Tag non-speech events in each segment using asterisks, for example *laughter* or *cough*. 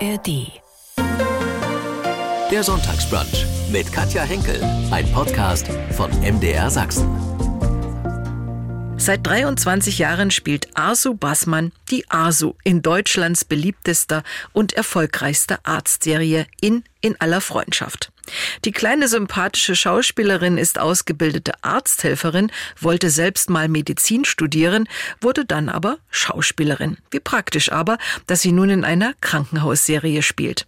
ARD. Der Sonntagsbrunch mit Katja Henkel, ein Podcast von MDR Sachsen. Seit 23 Jahren spielt Arsu Bassmann die Arsu in Deutschlands beliebtester und erfolgreichster Arztserie in In aller Freundschaft. Die kleine sympathische Schauspielerin ist ausgebildete Arzthelferin, wollte selbst mal Medizin studieren, wurde dann aber Schauspielerin. Wie praktisch aber, dass sie nun in einer Krankenhausserie spielt.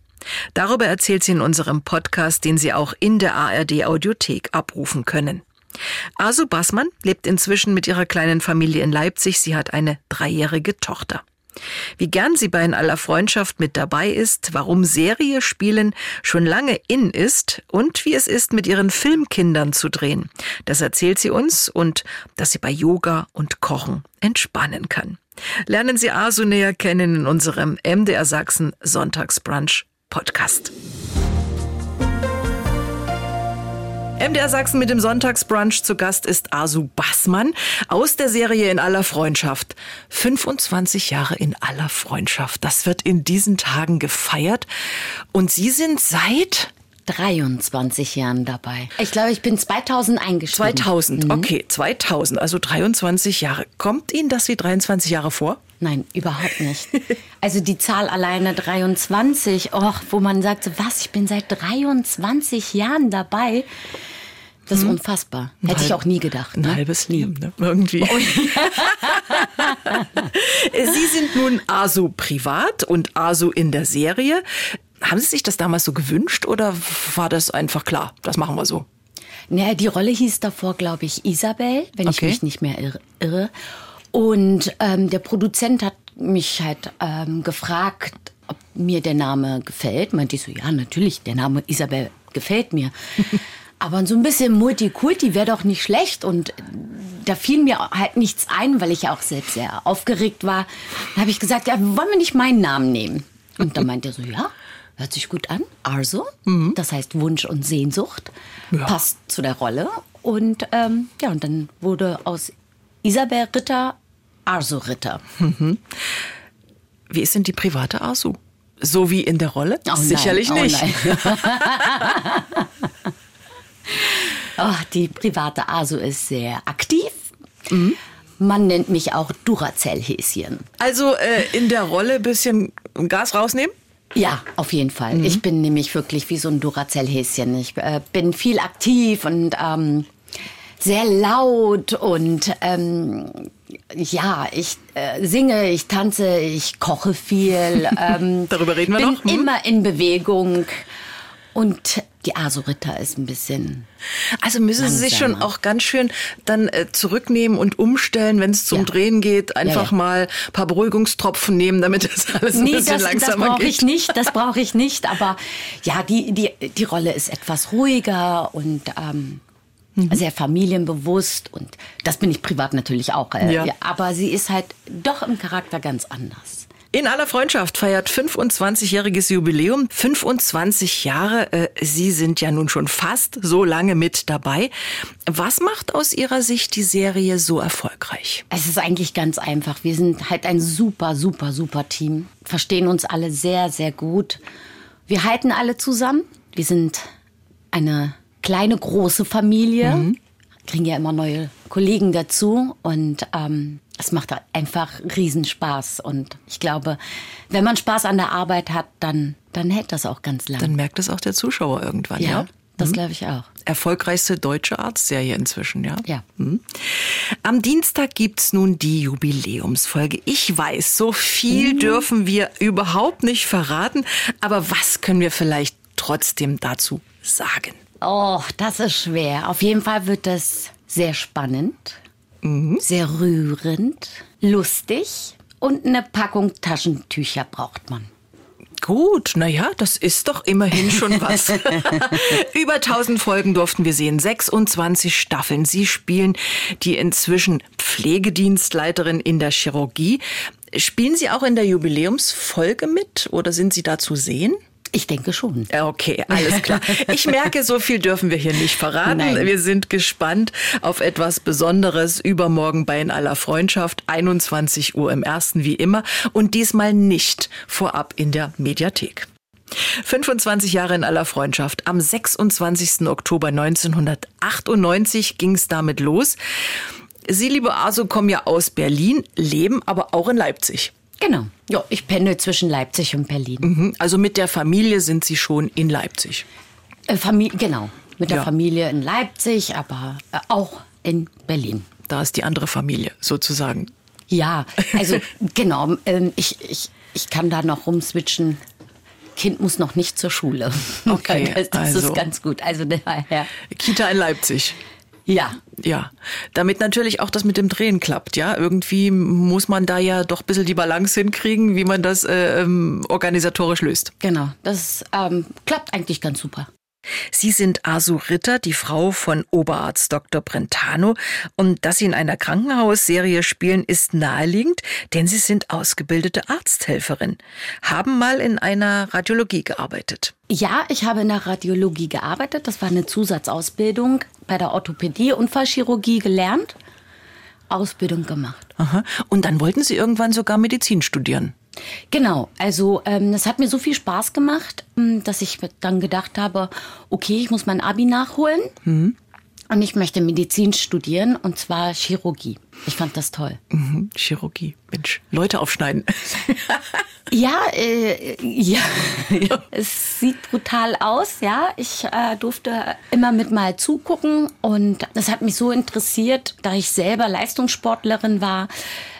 Darüber erzählt sie in unserem Podcast, den Sie auch in der ARD Audiothek abrufen können. Asu Bassmann lebt inzwischen mit ihrer kleinen Familie in Leipzig. Sie hat eine dreijährige Tochter. Wie gern sie bei In aller Freundschaft mit dabei ist, warum Serie spielen schon lange in ist und wie es ist, mit ihren Filmkindern zu drehen. Das erzählt sie uns und dass sie bei Yoga und Kochen entspannen kann. Lernen Sie Asu näher kennen in unserem MDR Sachsen Sonntagsbrunch Podcast. MDR Sachsen mit dem Sonntagsbrunch zu Gast ist Asu Bassmann aus der Serie In aller Freundschaft. 25 Jahre in aller Freundschaft. Das wird in diesen Tagen gefeiert. Und Sie sind seit 23 Jahren dabei. Ich glaube, ich bin 2000 eingestiegen. 2000, mhm. okay, 2000, also 23 Jahre. Kommt Ihnen das wie 23 Jahre vor? Nein, überhaupt nicht. Also die Zahl alleine 23, oh, wo man sagt, was, ich bin seit 23 Jahren dabei. Das ist hm. unfassbar. Hätte halb, ich auch nie gedacht. Ein ne? halbes Leben, ne? irgendwie. Oh. *laughs* Sie sind nun ASU privat und ASU in der Serie. Haben Sie sich das damals so gewünscht oder war das einfach klar, das machen wir so? Naja, die Rolle hieß davor, glaube ich, Isabel, wenn okay. ich mich nicht mehr irre. Und ähm, der Produzent hat mich halt ähm, gefragt, ob mir der Name gefällt. Meinte ich so, ja, natürlich, der Name Isabel gefällt mir. *laughs* Aber so ein bisschen Multikulti wäre doch nicht schlecht. Und da fiel mir halt nichts ein, weil ich ja auch selbst sehr aufgeregt war. Da habe ich gesagt, ja, wollen wir nicht meinen Namen nehmen? Und dann meinte er so, ja, hört sich gut an. Arso, mhm. das heißt Wunsch und Sehnsucht, ja. passt zu der Rolle. Und ähm, ja, und dann wurde aus Isabel Ritter Arso Ritter. Mhm. Wie ist denn die private Arsu? So wie in der Rolle? Oh, Sicherlich nein. nicht. *laughs* Oh, oh, die private Asu ist sehr aktiv. Mhm. Man nennt mich auch Duracell-Häschen. Also äh, in der Rolle ein bisschen Gas rausnehmen? Ja, auf jeden Fall. Mhm. Ich bin nämlich wirklich wie so ein Duracell-Häschen. Ich äh, bin viel aktiv und ähm, sehr laut und ähm, ja, ich äh, singe, ich tanze, ich koche viel. *laughs* Ähm, Darüber reden wir bin noch. Bin hm? immer in Bewegung. Und die Aso-Ritter ist ein bisschen. Also müssen langsamer. Sie sich schon auch ganz schön dann äh, zurücknehmen und umstellen, wenn es zum ja. Drehen geht. Einfach ja, ja. mal ein paar Beruhigungstropfen nehmen, damit das alles nee, ein bisschen das, langsamer das brauche ich nicht. Das brauche ich nicht. Aber ja, die, die, die Rolle ist etwas ruhiger und ähm, mhm. sehr familienbewusst. Und das bin ich privat natürlich auch. Äh, aber sie ist halt doch im Charakter ganz anders. In aller Freundschaft feiert 25-jähriges Jubiläum. 25 Jahre. Äh, Sie sind ja nun schon fast so lange mit dabei. Was macht aus Ihrer Sicht die Serie so erfolgreich? Es ist eigentlich ganz einfach. Wir sind halt ein super, super, super Team. Verstehen uns alle sehr, sehr gut. Wir halten alle zusammen. Wir sind eine kleine, große Familie. Mhm. Kriegen ja immer neue Kollegen dazu und ähm, es macht einfach Riesenspaß. Und ich glaube, wenn man Spaß an der Arbeit hat, dann, dann hält das auch ganz lange. Dann merkt es auch der Zuschauer irgendwann, ja? ja? Das mhm. glaube ich auch. Erfolgreichste deutsche Arztserie inzwischen, ja? Ja. Mhm. Am Dienstag gibt's nun die Jubiläumsfolge. Ich weiß, so viel mhm. dürfen wir überhaupt nicht verraten. Aber was können wir vielleicht trotzdem dazu sagen? Oh, das ist schwer. Auf jeden Fall wird das sehr spannend, mhm. sehr rührend, lustig und eine Packung Taschentücher braucht man. Gut, naja, das ist doch immerhin schon was. *laughs* Über 1000 Folgen durften wir sehen, 26 Staffeln. Sie spielen die inzwischen Pflegedienstleiterin in der Chirurgie. Spielen Sie auch in der Jubiläumsfolge mit oder sind Sie da zu sehen? Ich denke schon. Okay, alles klar. Ich merke, so viel dürfen wir hier nicht verraten. Nein. Wir sind gespannt auf etwas Besonderes übermorgen bei In aller Freundschaft, 21 Uhr im ersten wie immer und diesmal nicht vorab in der Mediathek. 25 Jahre in aller Freundschaft. Am 26. Oktober 1998 ging es damit los. Sie, liebe Aso, kommen ja aus Berlin, leben aber auch in Leipzig. Genau. Ja, ich pendel zwischen Leipzig und Berlin. Mhm. Also mit der Familie sind Sie schon in Leipzig. Äh, Familie, genau. Mit der ja. Familie in Leipzig, aber äh, auch in Berlin. Da ist die andere Familie sozusagen. Ja, also *laughs* genau. Ähm, ich, ich, ich kann da noch rumswitchen. Kind muss noch nicht zur Schule. Okay, *laughs* das, das also, ist ganz gut. Also *laughs* daher. Kita in Leipzig. Ja. Ja, damit natürlich auch das mit dem Drehen klappt, ja. Irgendwie muss man da ja doch ein bisschen die Balance hinkriegen, wie man das äh, ähm, organisatorisch löst. Genau, das ähm, klappt eigentlich ganz super. Sie sind Asu Ritter, die Frau von Oberarzt Dr. Brentano. Und dass Sie in einer Krankenhausserie spielen, ist naheliegend, denn Sie sind ausgebildete Arzthelferin, haben mal in einer Radiologie gearbeitet. Ja, ich habe in der Radiologie gearbeitet. Das war eine Zusatzausbildung bei der Orthopädie, Unfallchirurgie gelernt. Ausbildung gemacht. Aha. Und dann wollten Sie irgendwann sogar Medizin studieren. Genau, also ähm, es hat mir so viel Spaß gemacht, ähm, dass ich dann gedacht habe, okay, ich muss mein Abi nachholen. Mhm. Und ich möchte Medizin studieren und zwar Chirurgie. Ich fand das toll. Mhm, Chirurgie. Mensch, Leute aufschneiden. *laughs* ja, äh, ja, *laughs* es sieht brutal aus, ja. Ich äh, durfte immer mit mal zugucken und das hat mich so interessiert, da ich selber Leistungssportlerin war,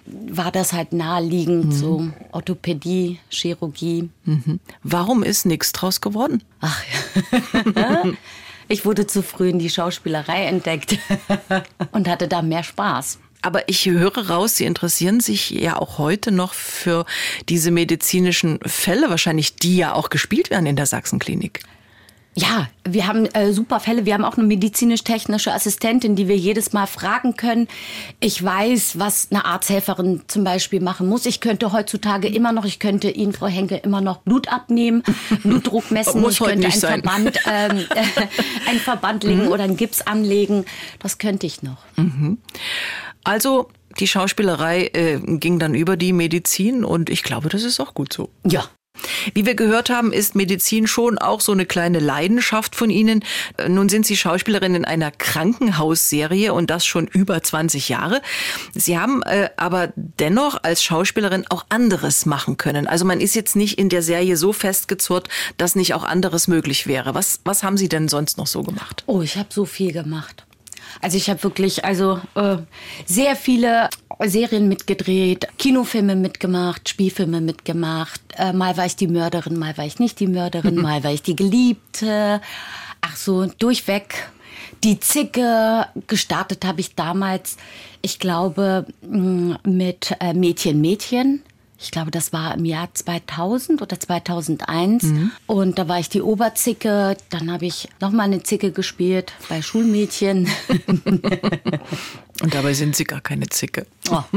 war das halt naheliegend, mhm. so Orthopädie, Chirurgie. Mhm. Warum ist nichts draus geworden? Ach ja. *laughs* Ich wurde zu früh in die Schauspielerei entdeckt *laughs* und hatte da mehr Spaß. Aber ich höre raus, Sie interessieren sich ja auch heute noch für diese medizinischen Fälle, wahrscheinlich die ja auch gespielt werden in der Sachsenklinik. Ja, wir haben äh, super Fälle. Wir haben auch eine medizinisch-technische Assistentin, die wir jedes Mal fragen können. Ich weiß, was eine Arzthelferin zum Beispiel machen muss. Ich könnte heutzutage immer noch, ich könnte Ihnen, Frau Henke, immer noch Blut abnehmen, Blutdruck *laughs* messen. muss ich könnte einen sein. Verband, ähm, *laughs* äh, einen Verband legen mhm. oder einen Gips anlegen. Das könnte ich noch. Mhm. Also die Schauspielerei äh, ging dann über die Medizin und ich glaube, das ist auch gut so. Ja, wie wir gehört haben, ist Medizin schon auch so eine kleine Leidenschaft von Ihnen. Nun sind Sie Schauspielerin in einer Krankenhausserie und das schon über 20 Jahre. Sie haben äh, aber dennoch als Schauspielerin auch anderes machen können. Also man ist jetzt nicht in der Serie so festgezurrt, dass nicht auch anderes möglich wäre. Was, was haben Sie denn sonst noch so gemacht? Oh, ich habe so viel gemacht. Also ich habe wirklich also äh, sehr viele Serien mitgedreht, Kinofilme mitgemacht, Spielfilme mitgemacht. Äh, mal war ich die Mörderin, mal war ich nicht die Mörderin, mhm. *laughs* mal war ich die Geliebte. Ach so, durchweg. Die Zicke gestartet habe ich damals, ich glaube, mm, mit äh, Mädchen, Mädchen ich glaube, das war im Jahr 2000 oder 2001. Mhm. Und da war ich die Oberzicke. Dann habe ich nochmal eine Zicke gespielt bei Schulmädchen. *laughs* Und dabei sind Sie gar keine Zicke. Oh. *laughs*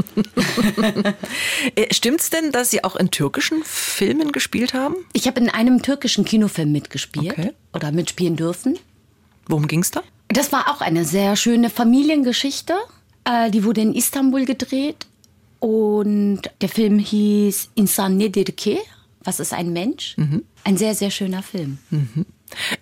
Äh, stimmt's denn, dass Sie auch in türkischen Filmen gespielt haben? Ich habe in einem türkischen Kinofilm mitgespielt okay. oder mitspielen dürfen. Worum ging's da? Das war auch eine sehr schöne Familiengeschichte. Äh, die wurde in Istanbul gedreht und der Film hieß Insan Nedirke, was ist ein Mensch? Mhm. Ein sehr, sehr schöner Film. Mhm.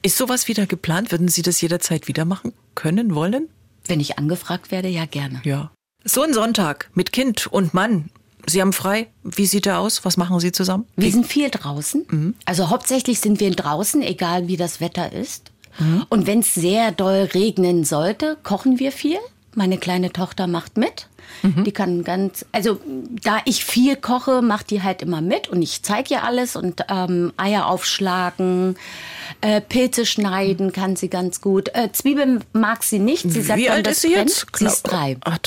Ist sowas wieder geplant? Würden Sie das jederzeit wieder machen können, wollen? Wenn ich angefragt werde, ja gerne. Ja. So ein Sonntag mit Kind und Mann. Sie haben frei. Wie sieht er aus? Was machen Sie zusammen? Wir sind viel draußen. Mhm. Also hauptsächlich sind wir draußen, egal wie das Wetter ist. Mhm. Und wenn es sehr doll regnen sollte, kochen wir viel. Meine kleine Tochter macht mit. Mhm. Die kann ganz, also da ich viel koche, macht die halt immer mit und ich zeige ihr alles und ähm, Eier aufschlagen, äh, Pilze schneiden kann sie ganz gut. Äh, Zwiebeln mag sie nicht. Sie sagt, Wie alt ist sie brennt. jetzt? Sie ist drei. Ach,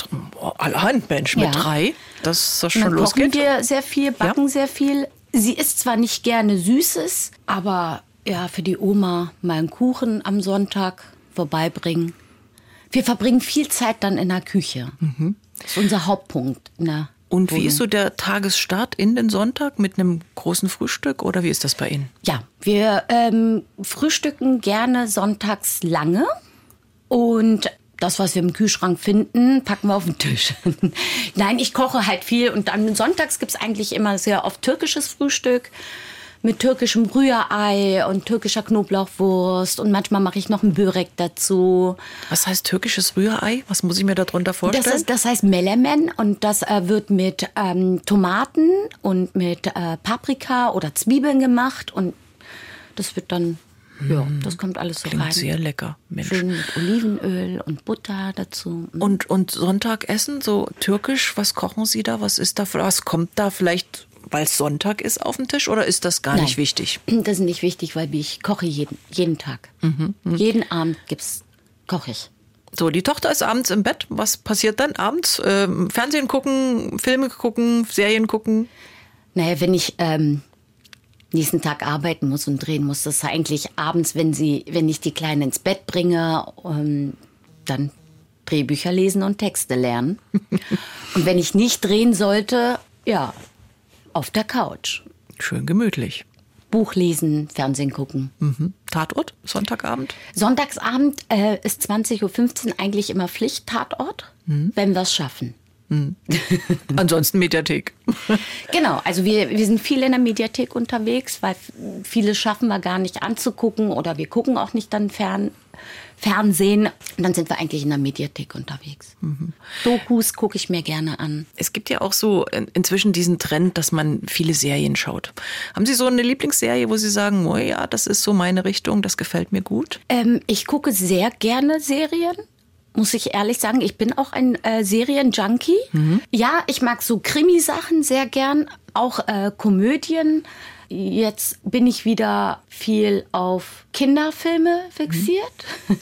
allerhand Mensch mit ja. drei, dass das schon losgeht. Kochen wir sehr viel, backen ja. sehr viel. Sie isst zwar nicht gerne Süßes, aber ja, für die Oma mal einen Kuchen am Sonntag vorbeibringen. Wir verbringen viel Zeit dann in der Küche. Mhm. Das ist unser Hauptpunkt Und wie ist so der Tagesstart in den Sonntag mit einem großen Frühstück oder wie ist das bei Ihnen? Ja, wir ähm, frühstücken gerne sonntags lange und das, was wir im Kühlschrank finden, packen wir auf den Tisch. *laughs* Nein, ich koche halt viel und dann sonntags gibt es eigentlich immer sehr oft türkisches Frühstück mit türkischem Rührei und türkischer Knoblauchwurst und manchmal mache ich noch ein Börek dazu. Was heißt türkisches Rührei? Was muss ich mir darunter vorstellen? Das, ist, das heißt Melemen und das äh, wird mit ähm, Tomaten und mit äh, Paprika oder Zwiebeln gemacht und das wird dann ja, hm. das kommt alles so Klingt rein. sehr lecker, Mensch. Schön mit Olivenöl und Butter dazu. Hm. Und, und Sonntagessen, so türkisch, was kochen Sie da? Was ist da? Was kommt da vielleicht weil es Sonntag ist auf dem Tisch oder ist das gar Nein, nicht wichtig? *clears throat* Das ist nicht wichtig, weil ich koche jeden, jeden Tag. Mhm, mh. Jeden Abend gibt's, koche ich. So, die Tochter ist abends im Bett. Was passiert dann abends? Ähm, Fernsehen gucken, Filme gucken, Serien gucken? Naja, wenn ich ähm, nächsten Tag arbeiten muss und drehen muss, das ist eigentlich abends, wenn sie, wenn ich die Kleinen ins Bett bringe, ähm, dann Drehbücher lesen und Texte lernen. *laughs* und wenn ich nicht drehen sollte, ja, auf der Couch. Schön gemütlich. Buch lesen, Fernsehen gucken. Mhm. Tatort, Sonntagabend? Sonntagsabend äh, ist 20.15 Uhr eigentlich immer Pflicht-Tatort, mhm. wenn wir es schaffen. Mhm. *laughs* Ansonsten Mediathek. genau, also wir, wir sind viel in der Mediathek unterwegs, weil viele schaffen wir gar nicht anzugucken oder wir gucken auch nicht dann fern, Fernsehen. Und dann sind wir eigentlich in der Mediathek unterwegs. Mhm. Dokus gucke ich mir gerne an. Es gibt ja auch so inzwischen diesen Trend, dass man viele Serien schaut. Haben Sie so eine Lieblingsserie, wo Sie sagen, oh ja, das ist so meine Richtung, das gefällt mir gut? Ähm, ich gucke sehr gerne Serien muss ich ehrlich sagen, ich bin auch ein äh, Serienjunkie. Mhm. Ja, ich mag so Krimisachen sehr gern, auch äh, Komödien. Jetzt bin ich wieder viel auf Kinderfilme fixiert. Mhm.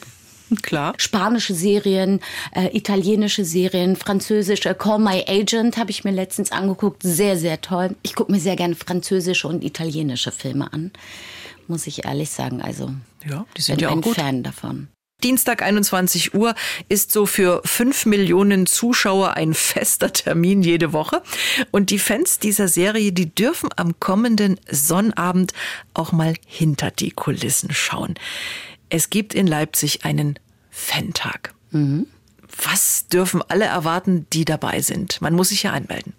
Klar. Spanische Serien, äh, italienische Serien, französische. Call My Agent habe ich mir letztens angeguckt. Sehr, sehr toll. Ich gucke mir sehr gerne französische und italienische Filme an. Muss ich ehrlich sagen. Also, ja, die sind bin ja auch ein gut. Fan davon. Dienstag 21 Uhr ist so für fünf Millionen Zuschauer ein fester Termin jede Woche. Und die Fans dieser Serie, die dürfen am kommenden Sonnabend auch mal hinter die Kulissen schauen. Es gibt in Leipzig einen Fantag. Mhm. Was dürfen alle erwarten, die dabei sind? Man muss sich ja anmelden.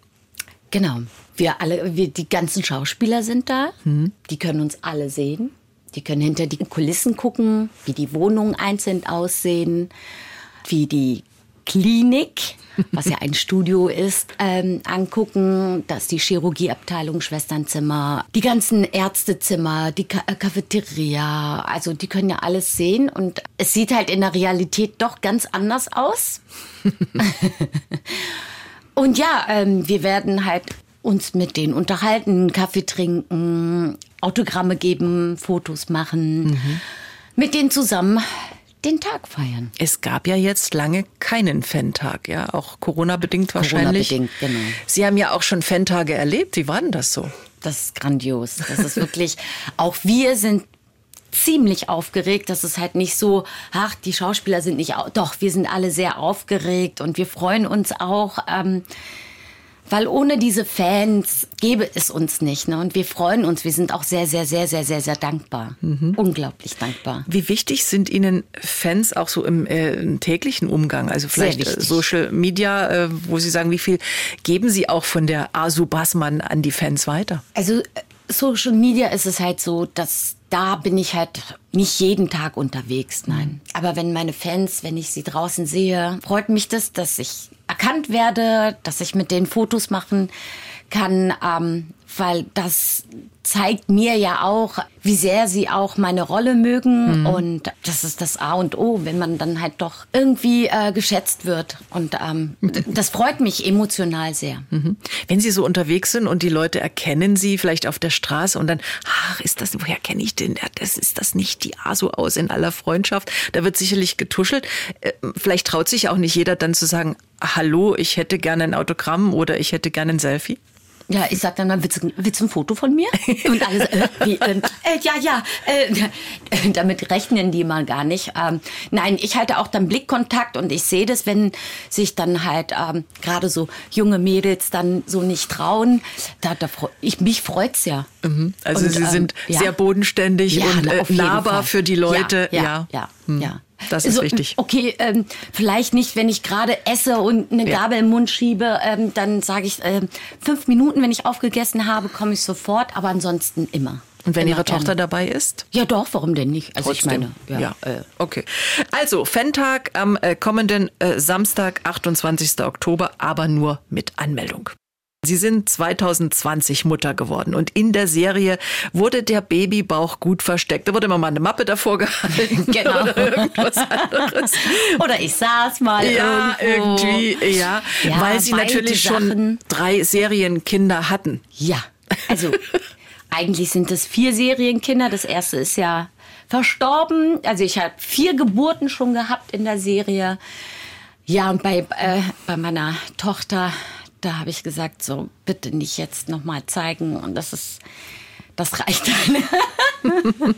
Genau. Wir alle, wir, die ganzen Schauspieler sind da. Mhm. Die können uns alle sehen. Die können hinter die Kulissen gucken, wie die Wohnungen einzeln aussehen, wie die Klinik, was ja ein Studio ist, ähm, angucken. Das ist die Chirurgieabteilung, Schwesternzimmer, die ganzen Ärztezimmer, die Ka äh, Cafeteria. Also die können ja alles sehen und es sieht halt in der Realität doch ganz anders aus. *laughs* und ja, ähm, wir werden halt uns mit denen unterhalten, Kaffee trinken, Autogramme geben, Fotos machen, mhm. mit denen zusammen den Tag feiern. Es gab ja jetzt lange keinen Fan-Tag, ja, auch Corona-bedingt wahrscheinlich. Corona-bedingt, genau. Sie haben ja auch schon Fan-Tage erlebt. Wie war denn das so? Das ist grandios. Das ist wirklich, auch wir sind ziemlich aufgeregt. Das ist halt nicht so, ach, die Schauspieler sind nicht, doch, wir sind alle sehr aufgeregt und wir freuen uns auch. Ähm, weil ohne diese Fans gäbe es uns nicht. Ne? Und wir freuen uns. Wir sind auch sehr, sehr, sehr, sehr, sehr, sehr dankbar. Mhm. Unglaublich dankbar. Wie wichtig sind Ihnen Fans auch so im, äh, im täglichen Umgang? Also vielleicht äh, Social Media, äh, wo Sie sagen, wie viel geben Sie auch von der Asu Bassmann an die Fans weiter? Also äh, Social Media ist es halt so, dass da bin ich halt nicht jeden Tag unterwegs, nein. Aber wenn meine Fans, wenn ich sie draußen sehe, freut mich das, dass ich erkannt werde, dass ich mit denen Fotos machen kann, ähm, weil das zeigt mir ja auch, wie sehr sie auch meine Rolle mögen. Mhm. Und das ist das A und O, wenn man dann halt doch irgendwie äh, geschätzt wird. Und ähm, das freut mich emotional sehr. Mhm. Wenn Sie so unterwegs sind und die Leute erkennen Sie vielleicht auf der Straße und dann, ach, ist das, woher kenne ich den? Das ist das nicht die ASO aus in aller Freundschaft. Da wird sicherlich getuschelt. Äh, vielleicht traut sich auch nicht jeder dann zu sagen, hallo, ich hätte gerne ein Autogramm oder ich hätte gerne ein Selfie. Ja, ich sag dann, dann willst, du, willst du ein Foto von mir? Und alles, äh, wie, äh, äh, ja, ja, äh, *laughs* damit rechnen die mal gar nicht. Ähm, nein, ich halte auch dann Blickkontakt und ich sehe das, wenn sich dann halt ähm, gerade so junge Mädels dann so nicht trauen. Da, da ich, mich freut's ja. Mhm. Also und, sie ähm, sind ja. sehr bodenständig ja, und äh, nahbar für die Leute. Ja, ja, ja. Hm. ja. Das ist so, wichtig. Okay, ähm, vielleicht nicht, wenn ich gerade esse und eine ja. Gabel im Mund schiebe, ähm, dann sage ich äh, fünf Minuten, wenn ich aufgegessen habe, komme ich sofort, aber ansonsten immer. Und wenn immer Ihre Tochter dabei ist? Ja, doch, warum denn nicht? Also Trotzdem. ich meine, ja. ja. Äh. Okay. Also, Fan-Tag am äh, kommenden äh, Samstag, 28. Oktober, aber nur mit Anmeldung. Sie sind 2020 Mutter geworden und in der Serie wurde der Babybauch gut versteckt. Da wurde immer mal eine Mappe davor gehalten *laughs* genau. oder irgendwas anderes. oder ich saß mal ja, irgendwo. irgendwie, ja, ja weil sie natürlich Sachen. schon drei Serienkinder hatten. Ja, also eigentlich sind es vier Serienkinder. Das erste ist ja verstorben. Also ich habe vier Geburten schon gehabt in der Serie. Ja, und bei, äh, bei meiner Tochter da habe ich gesagt, so bitte nicht jetzt nochmal zeigen und das ist, das reicht dann. *laughs*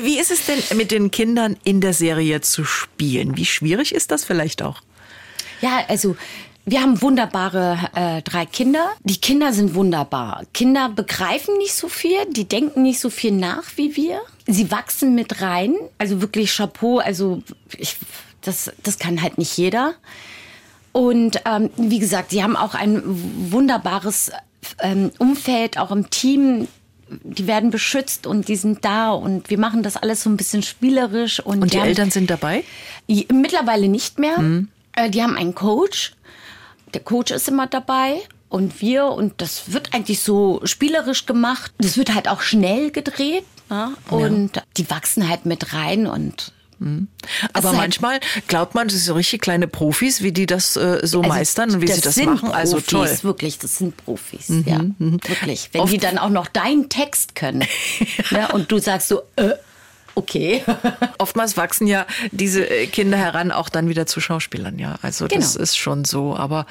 Wie ist es denn mit den Kindern in der Serie zu spielen? Wie schwierig ist das vielleicht auch? Ja, also wir haben wunderbare äh, drei Kinder. Die Kinder sind wunderbar. Kinder begreifen nicht so viel, die denken nicht so viel nach wie wir. Sie wachsen mit rein. Also wirklich Chapeau. Also ich, das, das kann halt nicht jeder. Und ähm, wie gesagt, sie haben auch ein wunderbares ähm, Umfeld, auch im Team. Die werden beschützt und die sind da und wir machen das alles so ein bisschen spielerisch. Und, und die, die Eltern sind dabei? Mittlerweile nicht mehr. Mhm. Die haben einen Coach. Der Coach ist immer dabei und wir und das wird eigentlich so spielerisch gemacht. Das wird halt auch schnell gedreht ne? und ja. die wachsen halt mit rein und Mhm. Aber also manchmal glaubt man, das sind so richtig kleine Profis, wie die das äh, so also meistern und wie sie das machen. Profis, also toll. Wirklich, das sind Profis. Mhm, ja, mhm. wirklich. Wenn Oft die dann auch noch deinen Text können *laughs* ja. ne, und du sagst so, äh, Okay. *laughs* Oftmals wachsen ja diese äh, Kinder heran auch dann wieder zu Schauspielern, ja. Also genau. das ist schon so. Aber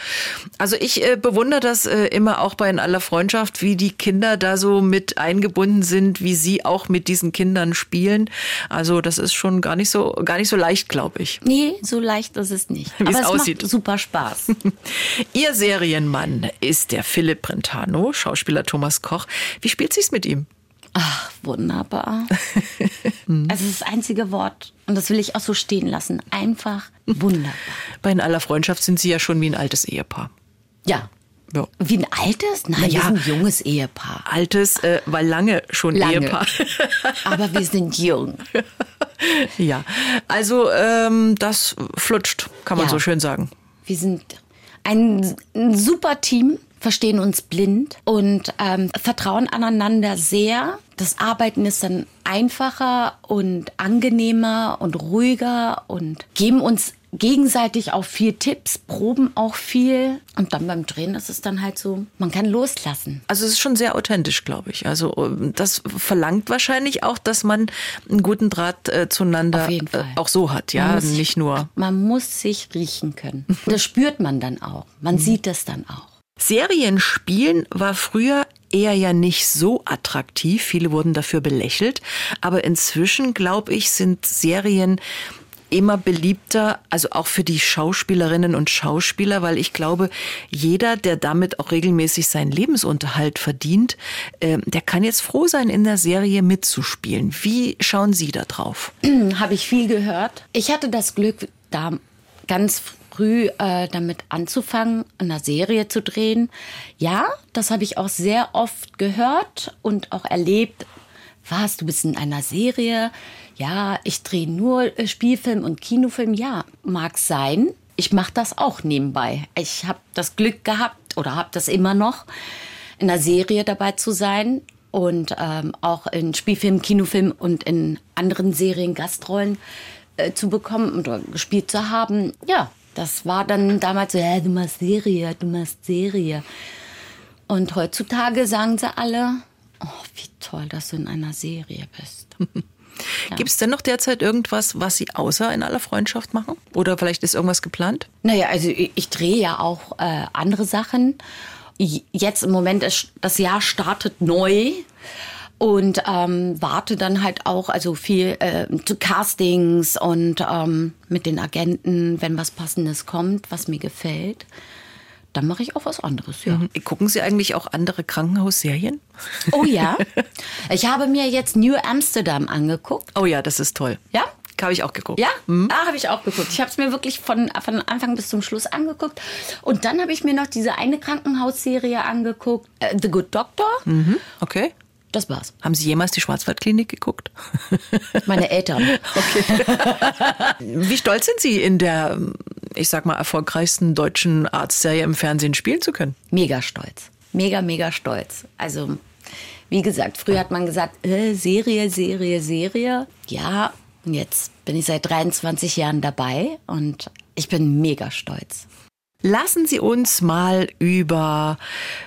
also ich äh, bewundere das äh, immer auch bei in aller Freundschaft, wie die Kinder da so mit eingebunden sind, wie sie auch mit diesen Kindern spielen. Also das ist schon gar nicht so gar nicht so leicht, glaube ich. Nee, so leicht ist es nicht. *laughs* Wie Aber es aussieht. Macht super Spaß. *laughs* Ihr Serienmann ist der Philipp Brentano, Schauspieler Thomas Koch. Wie spielt sich's mit ihm? Ach, wunderbar. *laughs* Also das einzige Wort. Und das will ich auch so stehen lassen. Einfach wunderbar. *laughs* Bei In aller Freundschaft sind Sie ja schon wie ein altes Ehepaar. Ja. ja. Wie ein altes? Nein, ja, wir sind ein junges Ehepaar. Altes, äh, weil lange schon lange. Ehepaar. *laughs* Aber wir sind jung. ja, also ähm, das flutscht, kann man ja. so schön sagen. Wir sind ein, ein super Team verstehen uns blind und ähm, vertrauen aneinander sehr. Das Arbeiten ist dann einfacher und angenehmer und ruhiger und geben uns gegenseitig auch viel Tipps, proben auch viel. Und dann beim Drehen ist es dann halt so, man kann loslassen. Also es ist schon sehr authentisch, glaube ich. Also ähm, das verlangt wahrscheinlich auch, dass man einen guten Draht äh, zueinander äh, auch so hat, ja, sich, nicht nur. Man muss sich riechen können. Das spürt man dann auch. Man mhm. sieht es dann auch. Serienspielen war früher eher ja nicht so attraktiv. Viele wurden dafür belächelt. Aber inzwischen, glaube ich, sind Serien immer beliebter, also auch für die Schauspielerinnen und Schauspieler, weil ich glaube, jeder, der damit auch regelmäßig seinen Lebensunterhalt verdient, äh, der kann jetzt froh sein, in der Serie mitzuspielen. Wie schauen Sie da drauf? *clears throat* Habe ich viel gehört. Ich hatte das Glück, da ganz früh äh, damit anzufangen, eine Serie zu drehen. Ja, das habe ich auch sehr oft gehört und auch erlebt. Was, du bist in einer Serie? Ja, ich drehe nur äh, Spielfilm und Kinofilm. Ja, mag sein. Ich mache das auch nebenbei. Ich habe das Glück gehabt oder habe das immer noch, in einer Serie dabei zu sein und ähm, auch in Spielfilm, Kinofilm und in anderen Serien Gastrollen äh, zu bekommen oder gespielt zu haben. Ja, das war dann damals so, ja, du machst Serie, du machst Serie. Und heutzutage sagen sie alle, oh, wie toll, dass du in einer Serie bist. *laughs* Ja. Gibt es denn noch derzeit irgendwas, was Sie außer in aller Freundschaft machen? Oder vielleicht ist irgendwas geplant? Naja, also ich, ich drehe ja auch äh, andere Sachen. jetzt im Moment, ist, das Jahr startet neu und ähm, warte dann halt auch also viel äh, zu Castings und ähm, mit den Agenten, wenn was Passendes kommt, was mir gefällt. Dann mache ich auch was anderes, ja. Mhm. Gucken Sie eigentlich auch andere Krankenhausserien? Oh ja. *laughs* Ich habe mir jetzt New Amsterdam angeguckt. Oh ja, das ist toll. Ja? Habe ich auch geguckt. Ja, mhm. ah, habe ich auch geguckt. Ich habe es mir wirklich von, von Anfang bis zum Schluss angeguckt. Und dann habe ich mir noch diese eine Krankenhausserie angeguckt, äh, The Good Doctor. Mhm. Okay. Das war's. Haben Sie jemals die Schwarzwaldklinik geguckt? *laughs* Meine Eltern. Okay. *laughs* Wie stolz sind Sie in der, ich sag mal, erfolgreichsten deutschen Arztserie im Fernsehen spielen zu können? Mega stolz. Mega, mega stolz. Also, wie gesagt, früher hat man gesagt, äh, Serie, Serie, Serie. Ja, und jetzt bin ich seit 23 Jahren dabei und ich bin mega stolz. Lassen Sie uns mal über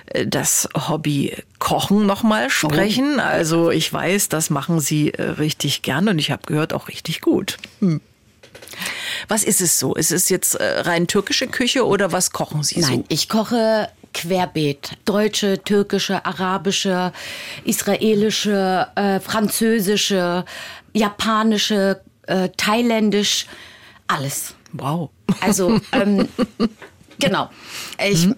äh, das Hobby Kochen nochmal sprechen. Oh. Also ich weiß, das machen Sie äh, richtig gern und ich habe gehört auch richtig gut. Hm. Was ist es so? Ist es jetzt äh, rein türkische Küche oder was kochen Sie Nein, so? ich koche querbeet. Deutsche, türkische, arabische, israelische, äh, französische, japanische, äh, thailändisch, alles. Wow. Also, ähm, *laughs* genau. Ich hm.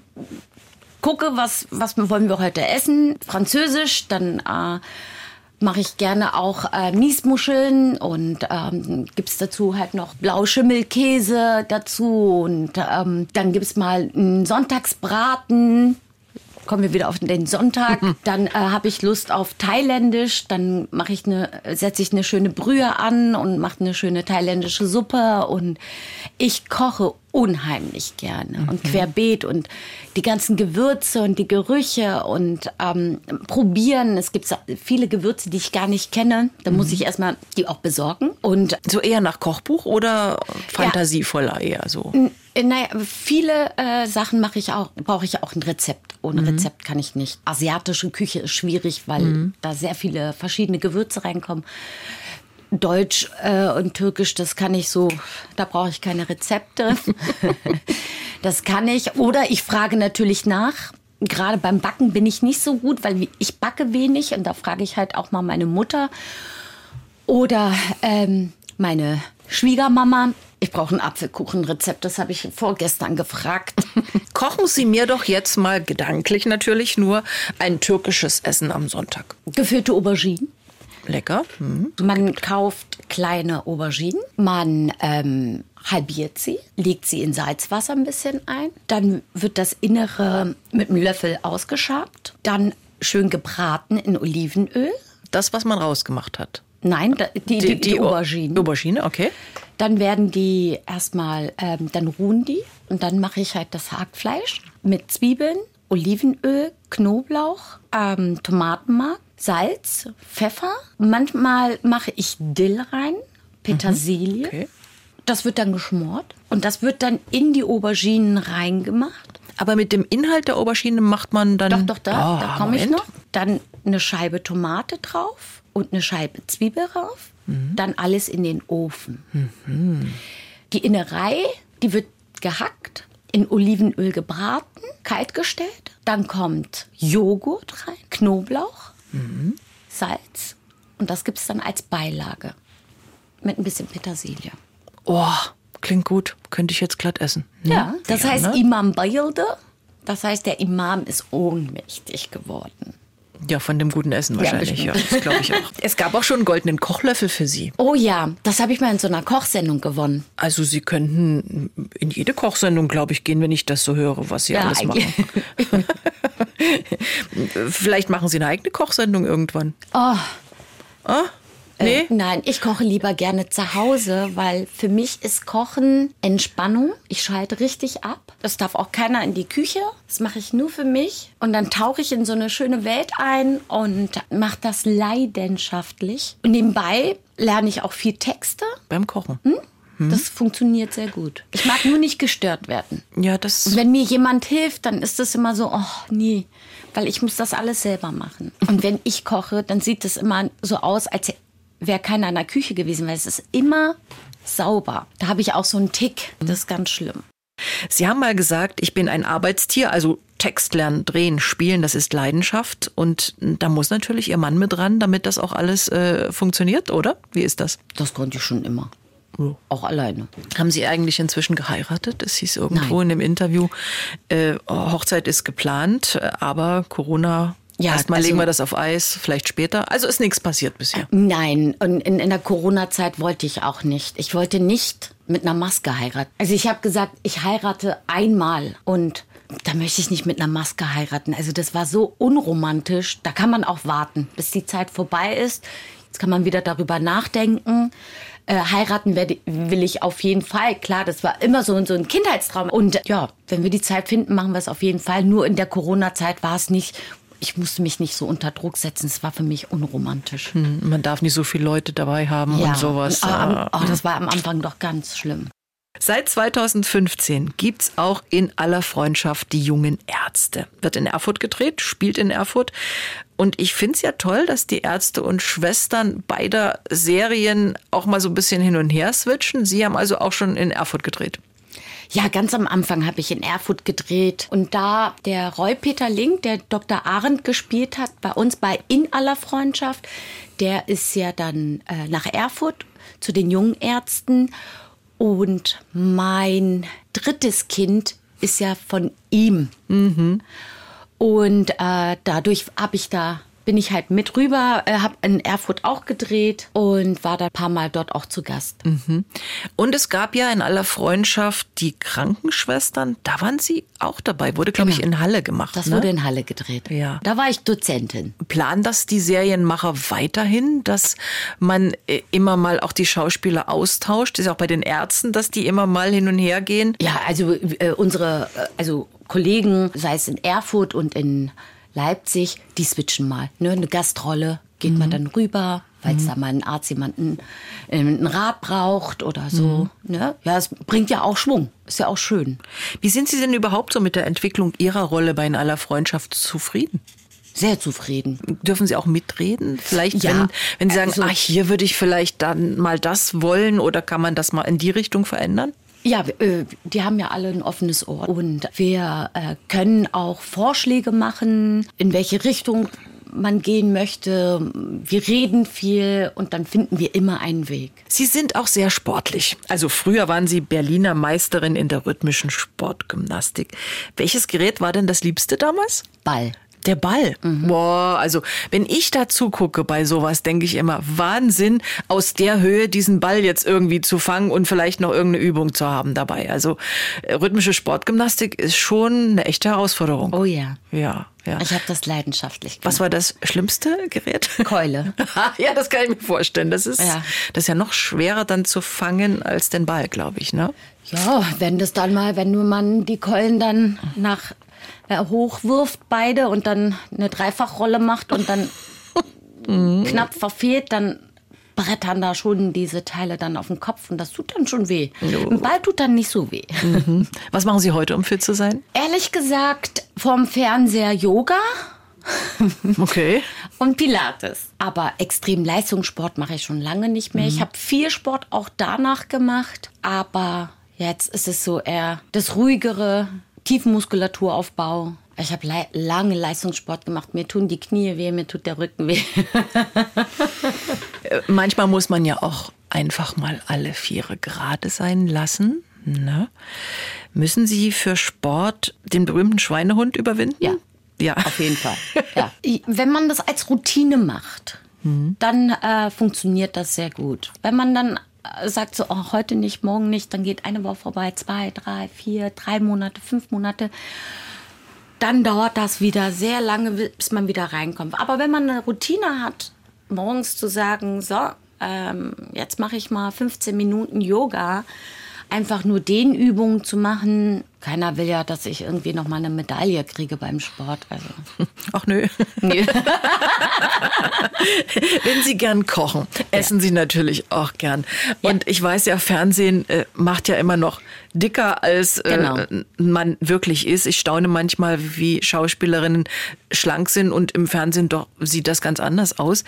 Gucke, was, was wollen wir heute essen. Französisch, dann äh, mache ich gerne auch äh, Miesmuscheln und ähm, gibt dazu halt noch Blauschimmelkäse dazu und ähm, dann gibt es mal einen Sonntagsbraten kommen wir wieder auf den Sonntag. *laughs* Dann äh, habe ich Lust auf Thailändisch. Dann mache ich eine, setze ich eine schöne Brühe an und mache eine schöne thailändische Suppe. Und ich koche unheimlich gerne und mhm. querbeet und die ganzen Gewürze und die Gerüche und ähm, probieren. Es gibt viele Gewürze, die ich gar nicht kenne. Da mhm. muss ich erstmal die auch besorgen. Und so eher nach Kochbuch oder fantasievoller ja. eher so? Naja, viele äh, Sachen mache ich auch, brauche ich auch ein Rezept. Ohne mhm. Rezept kann ich nicht. Asiatische Küche ist schwierig, weil mhm. da sehr viele verschiedene Gewürze reinkommen. Deutsch äh, und Türkisch, das kann ich so, da brauche ich keine Rezepte. *laughs* *laughs* das kann ich. Oder ich frage natürlich nach. Gerade beim Backen bin ich nicht so gut, weil ich backe wenig und da frage ich halt auch mal meine Mutter oder ähm, meine Schwiegermama. Ich brauche ein Apfelkuchenrezept, das habe ich vorgestern gefragt. *laughs* Kochen Sie mir doch jetzt mal gedanklich natürlich nur ein türkisches Essen am Sonntag. Gefüllte Auberginen. Lecker. Mhm. Man kauft kleine Auberginen, man ähm, halbiert sie, legt sie in Salzwasser ein bisschen ein, dann wird das Innere mit einem Löffel ausgeschabt, dann schön gebraten in Olivenöl. Das, was man rausgemacht hat. Nein, die, die, die, die Aubergine. Aubergine, okay. Dann werden die erstmal, ähm, dann ruhen die und dann mache ich halt das Hackfleisch mit Zwiebeln, Olivenöl, Knoblauch, ähm, Tomatenmark, Salz, Pfeffer. Manchmal mache ich Dill rein, Petersilie. Mhm, okay. Das wird dann geschmort und das wird dann in die Auberginen reingemacht. Aber mit dem Inhalt der Aubergine macht man dann. Doch, doch, da, oh, da komme ich noch. Dann eine Scheibe Tomate drauf und eine Scheibe Zwiebel drauf. Mhm. Dann alles in den Ofen. Mhm. Die Innerei, die wird gehackt, in Olivenöl gebraten, kalt gestellt. Dann kommt Joghurt rein, Knoblauch, mhm. Salz. Und das gibt es dann als Beilage. Mit ein bisschen Petersilie. Oh, klingt gut. Könnte ich jetzt glatt essen. Ne? Ja, das ja, heißt ne? Imam Bayilde. Das heißt, der Imam ist ohnmächtig geworden. Ja, von dem guten Essen wahrscheinlich. Ja, ja das glaube ich auch. *laughs* Es gab auch schon einen goldenen Kochlöffel für Sie. Oh ja, das habe ich mal in so einer Kochsendung gewonnen. Also Sie könnten in jede Kochsendung, glaube ich, gehen, wenn ich das so höre, was Sie ja, alles machen. *laughs* Vielleicht machen Sie eine eigene Kochsendung irgendwann. Oh. Oh? Äh, nee? Äh, nein, ich koche lieber gerne zu Hause, weil für mich ist Kochen Entspannung. Ich schalte richtig ab. Das darf auch keiner in die Küche. Das mache ich nur für mich. Und dann tauche ich in so eine schöne Welt ein und mache das leidenschaftlich. Und nebenbei lerne ich auch viel Texte. Beim Kochen. Hm? hm? Das funktioniert sehr gut. Ich mag nur nicht gestört werden. Ja, das. Und wenn mir jemand hilft, dann ist das immer so, oh nee, weil ich muss das alles selber machen. Und wenn ich koche, dann sieht es immer so aus, als wäre keiner in der Küche gewesen, weil es ist immer sauber. Da habe ich auch so einen Tick. Das ist ganz schlimm. Sie haben mal gesagt, ich bin ein Arbeitstier, also Text lernen, drehen, spielen, das ist Leidenschaft. Und da muss natürlich Ihr Mann mit dran, damit das auch alles äh, funktioniert, oder? Wie ist das? Das konnte ich schon immer. Ja. Auch alleine. Haben Sie eigentlich inzwischen geheiratet? Es hieß irgendwo Nein. in dem Interview, äh, Hochzeit ist geplant, aber Corona ja, Erstmal also, legen wir das auf Eis, vielleicht später. Also ist nichts passiert bisher. Nein, und in, in der Corona-Zeit wollte ich auch nicht. Ich wollte nicht mit einer Maske heiraten. Also ich habe gesagt, ich heirate einmal und da möchte ich nicht mit einer Maske heiraten. Also das war so unromantisch. Da kann man auch warten, bis die Zeit vorbei ist. Jetzt kann man wieder darüber nachdenken. Äh, heiraten werde, will ich auf jeden Fall. Klar, das war immer so, so ein Kindheitstraum. Und ja, wenn wir die Zeit finden, machen wir es auf jeden Fall. Nur in der Corona-Zeit war es nicht ich musste mich nicht so unter Druck setzen. Es war für mich unromantisch. Hm, man darf nicht so viele Leute dabei haben ja. und sowas. Aber, oh, das war am Anfang doch ganz schlimm. Seit 2015 gibt es auch in aller Freundschaft die jungen Ärzte. Wird in Erfurt gedreht, spielt in Erfurt. Und ich finde es ja toll, dass die Ärzte und Schwestern beider Serien auch mal so ein bisschen hin und her switchen. Sie haben also auch schon in Erfurt gedreht. Ja, ganz am Anfang habe ich in Erfurt gedreht. Und da der Roy-Peter Link, der Dr. Arendt gespielt hat, bei uns bei In aller Freundschaft, der ist ja dann äh, nach Erfurt zu den jungen Ärzten. Und mein drittes Kind ist ja von ihm. Mhm. Und äh, dadurch habe ich da bin ich halt mit rüber, äh, habe in Erfurt auch gedreht und war da ein paar Mal dort auch zu Gast. Mhm. Und es gab ja in aller Freundschaft die Krankenschwestern, da waren Sie auch dabei, wurde glaube genau. ich in Halle gemacht. Das ne? wurde in Halle gedreht. Ja. Da war ich Dozentin. Planen das die Serienmacher weiterhin, dass man äh, immer mal auch die Schauspieler austauscht? Das ist auch bei den Ärzten, dass die immer mal hin und her gehen? Ja, also äh, unsere, äh, also Kollegen, sei es in Erfurt und in Leipzig, die switchen mal. Ne? Eine Gastrolle geht mhm. man dann rüber, weil es mhm. da mal ein Arzt jemanden äh, einen Rat braucht oder so. Mhm. Ne? Ja, es bringt ja auch Schwung. Ist ja auch schön. Wie sind Sie denn überhaupt so mit der Entwicklung Ihrer Rolle bei In aller Freundschaft zufrieden? Sehr zufrieden. Dürfen Sie auch mitreden? Vielleicht, ja, wenn, wenn Sie sagen, also, ach, hier würde ich vielleicht dann mal das wollen oder kann man das mal in die Richtung verändern? Ja, äh, die haben ja alle ein offenes Ohr und wir äh, können auch Vorschläge machen, in welche Richtung man gehen möchte. Wir reden viel und dann finden wir immer einen Weg. Sie sind auch sehr sportlich. Also früher waren Sie Berliner Meisterin in der rhythmischen Sportgymnastik. Welches Gerät war denn das liebste damals? Ball. Der Ball. Mhm. Boah, also wenn ich da zugucke bei sowas, denke ich immer, Wahnsinn, aus der Höhe diesen Ball jetzt irgendwie zu fangen und vielleicht noch irgendeine Übung zu haben dabei. Also äh, rhythmische Sportgymnastik ist schon eine echte Herausforderung. Oh ja. Ja. Ja. Ich habe das leidenschaftlich gemacht. Was war das schlimmste Gerät? *laughs* Keule. *laughs* ja, das kann ich mir vorstellen. Das ist, ja. das ist ja noch schwerer dann zu fangen als den Ball, glaube ich, ne? Ja, wenn das dann mal, wenn man die Keulen dann nach hochwirft beide und dann eine Dreifachrolle macht und dann mhm. knapp verfehlt, dann brettern da schon diese Teile dann auf den Kopf und das tut dann schon weh. Jo. Ein Ball tut dann nicht so weh. Mhm. Was machen Sie heute, um fit zu sein? Ehrlich gesagt, vom Fernseher Yoga. Okay. *laughs* Und Pilates. Aber extrem Leistungssport mache ich schon lange nicht mehr. Mhm. Ich habe viel Sport auch danach gemacht, aber jetzt ist es so eher das ruhigere, Tiefenmuskulaturaufbau. Ich habe le lange Leistungssport gemacht. Mir tun die Knie weh, mir tut der Rücken weh. *laughs* Äh, manchmal muss man ja auch einfach mal alle Viere gerade sein lassen. Ne? Müssen Sie für Sport den berühmten Schweinehund überwinden? Ja. Ja. Auf jeden Fall. *laughs* Ja. Wenn man das als Routine macht, mhm. dann äh, funktioniert das sehr gut. Wenn man dann sagt so, oh, heute nicht, morgen nicht, dann geht eine Woche vorbei, zwei, drei, vier, drei Monate, fünf Monate. Dann dauert das wieder sehr lange, bis man wieder reinkommt. Aber wenn man eine Routine hat, morgens zu sagen, so, ähm, jetzt mache ich mal 15 Minuten Yoga, einfach nur den Übungen zu machen. Keiner will ja, dass ich irgendwie noch mal eine Medaille kriege beim Sport. Also. *laughs* Ach nö. nö. *laughs* Wenn Sie gern kochen, essen ja. Sie natürlich auch gern. Und ja. ich weiß ja, Fernsehen äh, macht ja immer noch dicker, als äh, genau. man wirklich ist. Ich staune manchmal, wie Schauspielerinnen schlank sind und im Fernsehen doch sieht das ganz anders aus.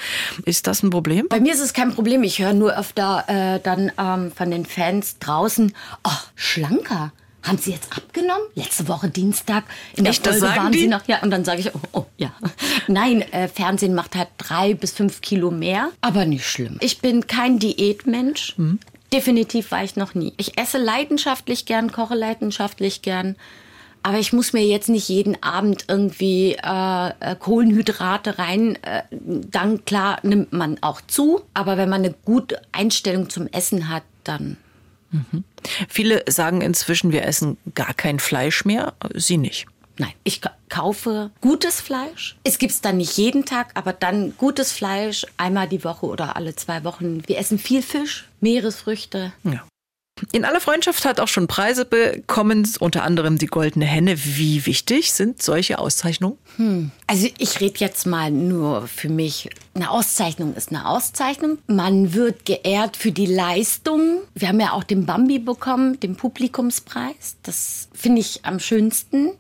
Ist das ein Problem? Bei mir ist es kein Problem. Ich höre nur öfter äh, dann ähm, von den Fans draußen, oh, schlanker. Haben Sie jetzt abgenommen? Letzte Woche Dienstag in der Echt, Folge waren die? Sie noch. Ja, und dann sage ich, oh, oh ja. *laughs* Nein, äh, Fernsehen macht halt drei bis fünf Kilo mehr, aber nicht schlimm. Ich bin kein Diätmensch. Mhm. Definitiv war ich noch nie. Ich esse leidenschaftlich gern, koche leidenschaftlich gern. Aber ich muss mir jetzt nicht jeden Abend irgendwie äh, äh, Kohlenhydrate rein. Äh, dann klar nimmt man auch zu. Aber wenn man eine gute Einstellung zum Essen hat, dann. Mhm. Viele sagen inzwischen, wir essen gar kein Fleisch mehr. Sie nicht. Nein, ich kaufe gutes Fleisch. Es gibt es dann nicht jeden Tag, aber dann gutes Fleisch einmal die Woche oder alle zwei Wochen. Wir essen viel Fisch, Meeresfrüchte. Ja. In aller Freundschaft hat auch schon Preise bekommen, unter anderem die Goldene Henne. Wie wichtig sind solche Auszeichnungen? Hm. Also ich rede jetzt mal nur für mich. Eine Auszeichnung ist eine Auszeichnung. Man wird geehrt für die Leistung. Wir haben ja auch den Bambi bekommen, den Publikumspreis. Das finde ich am schönsten,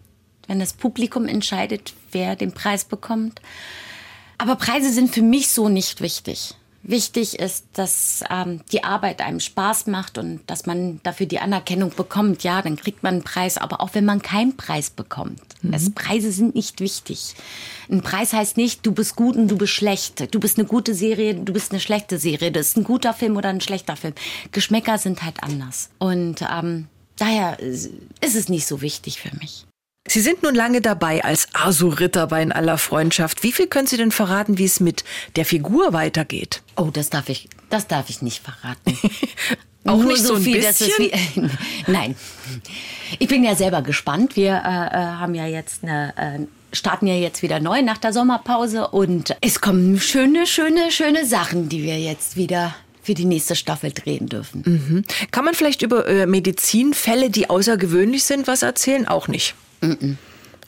wenn das Publikum entscheidet, wer den Preis bekommt. Aber Preise sind für mich so nicht wichtig. Wichtig ist, dass ähm, die Arbeit einem Spaß macht und dass man dafür die Anerkennung bekommt. Ja, dann kriegt man einen Preis, aber auch wenn man keinen Preis bekommt. Mhm. Es, Preise sind nicht wichtig. Ein Preis heißt nicht, du bist gut und du bist schlecht. Du bist eine gute Serie, du bist eine schlechte Serie. Das ist ein guter Film oder ein schlechter Film. Geschmäcker sind halt anders. Und ähm, daher ist es nicht so wichtig für mich. Sie sind nun lange dabei als Asu-Ritter bei In aller Freundschaft. Wie viel können Sie denn verraten, wie es mit der Figur weitergeht? Oh, das darf ich, das darf ich nicht verraten. *laughs* Auch Nur nicht so, so viel, bisschen? Wie, *laughs* Nein. Ich bin ja selber gespannt. Wir äh, äh, haben ja jetzt eine, äh, starten ja jetzt wieder neu nach der Sommerpause und es kommen schöne, schöne, schöne Sachen, die wir jetzt wieder für die nächste Staffel drehen dürfen. Mhm. Kann man vielleicht über äh, Medizinfälle, die außergewöhnlich sind, was erzählen? Auch nicht.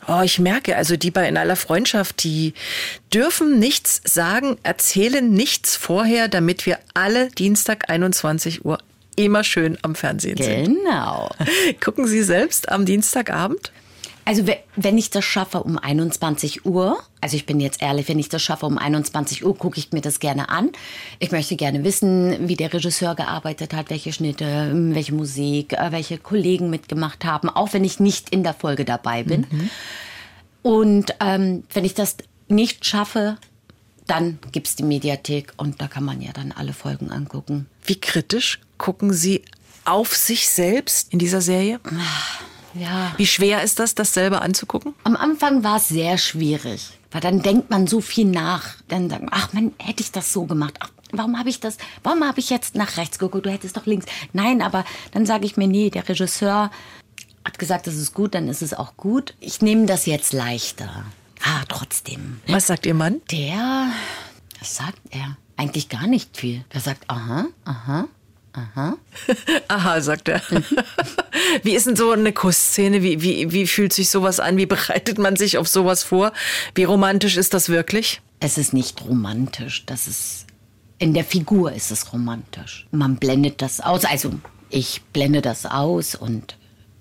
Oh, ich merke, also die bei in aller Freundschaft, die dürfen nichts sagen, erzählen nichts vorher, damit wir alle Dienstag 21 Uhr immer schön am Fernsehen sind. Genau. *laughs* Gucken Sie selbst am Dienstagabend? Also wenn ich das schaffe um 21 Uhr, also ich bin jetzt ehrlich, wenn ich das schaffe um 21 Uhr, gucke ich mir das gerne an. Ich möchte gerne wissen, wie der Regisseur gearbeitet hat, welche Schnitte, welche Musik, äh, welche Kollegen mitgemacht haben, auch wenn ich nicht in der Folge dabei bin. Mhm. Und ähm, wenn ich das nicht schaffe, dann gibt es die Mediathek und da kann man ja dann alle Folgen angucken. Wie kritisch gucken Sie auf sich selbst in dieser Serie? Ach ja. Wie schwer ist das, das selber anzugucken? Am Anfang war es sehr schwierig, weil dann denkt man so viel nach. Dann sagt man, ach man, hätte ich das so gemacht? Ach, warum habe ich das? Warum habe ich jetzt nach rechts geguckt? Du hättest doch links. Nein, aber dann sage ich mir, nee, der Regisseur hat gesagt, das ist gut, dann ist es auch gut. Ich nehme das jetzt leichter. Ah, trotzdem. Was sagt Ihr Mann? Der, was sagt er? Eigentlich gar nicht viel. Der sagt, aha, aha, Aha. *laughs* Aha, sagt er. *laughs* wie ist denn so eine Kussszene? Wie, wie, wie fühlt sich sowas an? Wie bereitet man sich auf sowas vor? Wie romantisch ist das wirklich? Es ist nicht romantisch. Das ist, in der Figur ist es romantisch. Man blendet das aus. Also, ich blende das aus und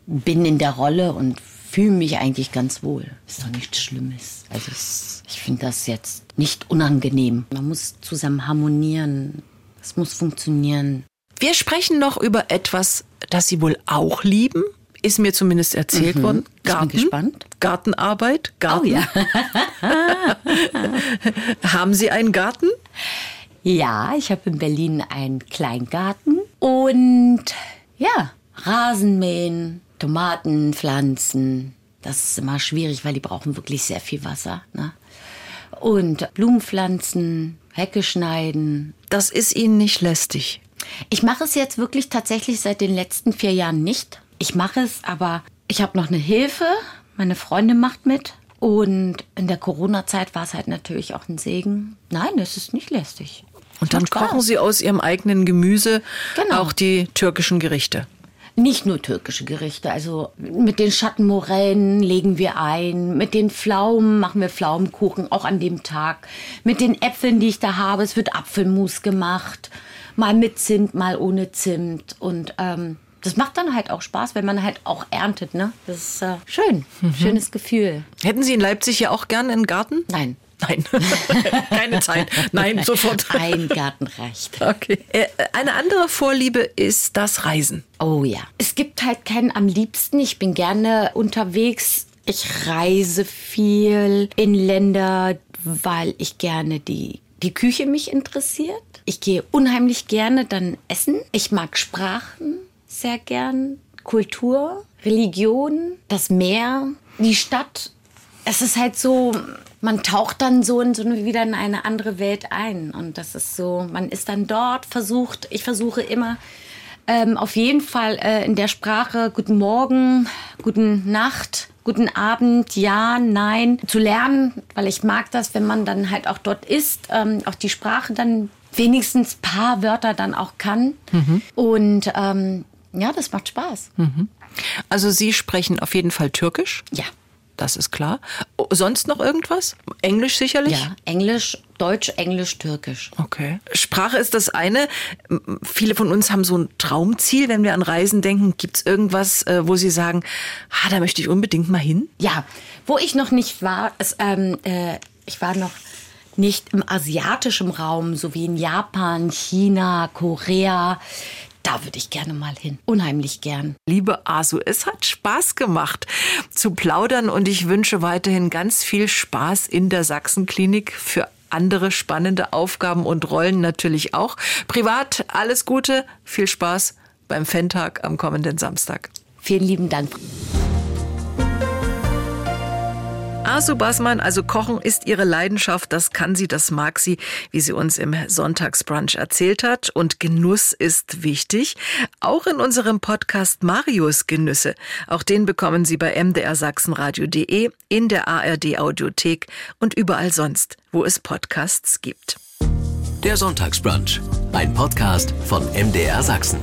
bin in der Rolle und fühle mich eigentlich ganz wohl. Ist doch nichts Schlimmes. Also, es, ich finde das jetzt nicht unangenehm. Man muss zusammen harmonieren. Es muss funktionieren. Wir sprechen noch über etwas, das Sie wohl auch lieben. Ist mir zumindest erzählt mhm. worden. Garten. Ich bin gespannt. Gartenarbeit. Garten. Oh ja. *laughs* Haben Sie einen Garten? Ja, ich habe in Berlin einen Kleingarten und ja, Rasenmähen, Tomaten pflanzen. Das ist immer schwierig, weil die brauchen wirklich sehr viel Wasser. Ne? Und Blumenpflanzen, Hecke schneiden. Das ist Ihnen nicht lästig. Ich mache es jetzt wirklich tatsächlich seit den letzten vier Jahren nicht. Ich mache es, aber ich habe noch eine Hilfe. Meine Freundin macht mit. Und in der Corona-Zeit war es halt natürlich auch ein Segen. Nein, es ist nicht lästig. Und dann kochen Sie aus Ihrem eigenen Gemüse genau. auch die türkischen Gerichte. Nicht nur türkische Gerichte. Also mit den Schattenmorellen legen wir ein. Mit den Pflaumen machen wir Pflaumenkuchen, auch an dem Tag. Mit den Äpfeln, die ich da habe, es wird Apfelmus gemacht mal mit Zimt, mal ohne Zimt. Und ähm, das macht dann halt auch Spaß, wenn man halt auch erntet. Ne? Das ist äh, schön, mhm. schönes Gefühl. Hätten Sie in Leipzig ja auch gerne einen Garten? Nein. Nein, *laughs* keine Zeit. Nein, sofort. Ein Garten reicht. Okay. Äh, eine andere Vorliebe ist das Reisen. Oh ja. Es gibt halt keinen am liebsten. Ich bin gerne unterwegs. Ich reise viel in Länder, weil ich gerne die, die Küche mich interessiert. Ich gehe unheimlich gerne dann essen. Ich mag Sprachen sehr gern, Kultur, Religion, das Meer, die Stadt. Es ist halt so, man taucht dann so, in, so wieder in eine andere Welt ein. Und das ist so, man ist dann dort, versucht, ich versuche immer ähm, auf jeden Fall äh, in der Sprache Guten Morgen, Guten Nacht, Guten Abend, ja, nein zu lernen, weil ich mag das, wenn man dann halt auch dort ist, ähm, auch die Sprache dann wenigstens paar Wörter dann auch kann. Mhm. Und ähm, ja, das macht Spaß. Mhm. Also Sie sprechen auf jeden Fall Türkisch? Ja. Das ist klar. Oh, sonst noch irgendwas? Englisch sicherlich? Ja, Englisch, Deutsch, Englisch, Türkisch. Okay. Sprache ist das eine. Viele von uns haben so ein Traumziel, wenn wir an Reisen denken. Gibt es irgendwas, äh, wo Sie sagen, ah, da möchte ich unbedingt mal hin? Ja, wo ich noch nicht war, ist, ähm, äh, ich war noch nicht im asiatischen Raum, so wie in Japan, China, Korea. Da würde ich gerne mal hin. Unheimlich gern. Liebe Asu, es hat Spaß gemacht zu plaudern und ich wünsche weiterhin ganz viel Spaß in der Sachsenklinik für andere spannende Aufgaben und Rollen natürlich auch. Privat alles Gute, viel Spaß beim Fan-Tag am kommenden Samstag. Vielen lieben Dank. Asu Basman, also Kochen ist ihre Leidenschaft, das kann sie, das mag sie, wie sie uns im Sonntagsbrunch erzählt hat. Und Genuss ist wichtig. Auch in unserem Podcast Marius Genüsse. Auch den bekommen Sie bei mdrsachsenradio.de, in der ARD Audiothek und überall sonst, wo es Podcasts gibt. Der Sonntagsbrunch, ein Podcast von MDR Sachsen.